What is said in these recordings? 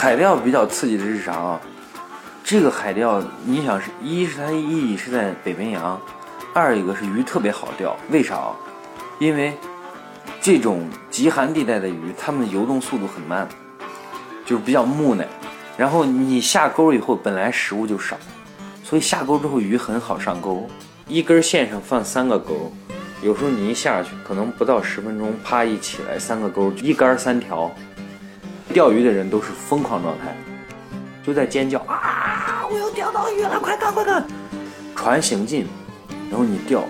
海钓比较刺激的是啥啊？这个海钓，你想是一是它意义是在北冰洋，二一个是鱼特别好钓，为啥啊？因为这种极寒地带的鱼，它们游动速度很慢，就是比较木讷。然后你下钩以后，本来食物就少，所以下钩之后鱼很好上钩。一根线上放三个钩，有时候你一下去，可能不到十分钟，啪一起来三个钩，一杆三条。钓鱼的人都是疯狂状态，就在尖叫啊！我又钓到鱼了，快看快看！船行进，然后你钓，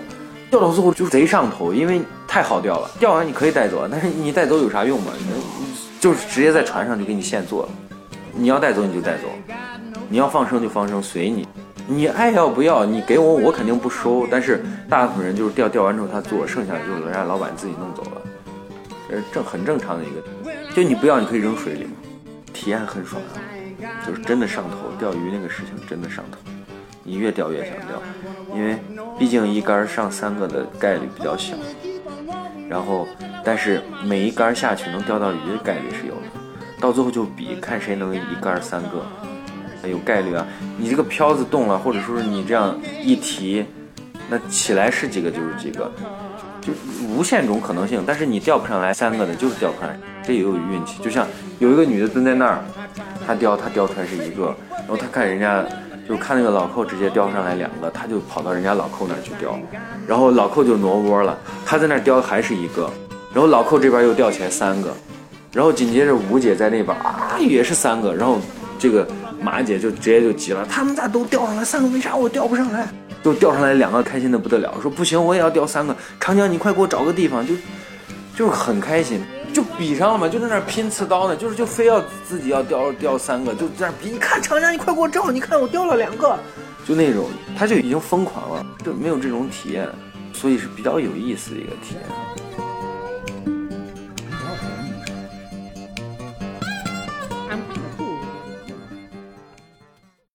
钓到最后就贼上头，因为太好钓了。钓完你可以带走，但是你带走有啥用嘛？就是直接在船上就给你现做了。你要带走你就带走，你要放生就放生，随你。你爱要不要，你给我我肯定不收。但是大部分人就是钓钓完之后他做，剩下的就是人家老板自己弄走了，这是正很正常的一个。就你不要，你可以扔水里嘛，体验很爽啊，就是真的上头。钓鱼那个事情真的上头，你越钓越想钓，因为毕竟一杆上三个的概率比较小，然后但是每一杆下去能钓到鱼的概率是有的，到最后就比看谁能一杆三个，有概率啊。你这个漂子动了，或者说是你这样一提，那起来是几个就是几个。就无限种可能性，但是你钓不上来三个的，就是钓不上来，这也有运气。就像有一个女的蹲在那儿，她钓，她钓出来是一个，然后她看人家，就看那个老寇直接钓上来两个，她就跑到人家老寇那儿去钓，然后老寇就挪窝了，她在那儿钓还是一个，然后老寇这边又钓起来三个，然后紧接着吴姐在那边啊也是三个，然后这个马姐就直接就急了，他们咋都钓上来三个，为啥我钓不上来？就钓上来两个，开心的不得了，说不行，我也要钓三个。长江，你快给我找个地方，就就是很开心，就比上了嘛，就在那拼刺刀呢，就是就非要自己要钓钓三个，就在那比。你看长江，你快给我照，你看我钓了两个，就那种，他就已经疯狂了，就没有这种体验，所以是比较有意思的一个体验。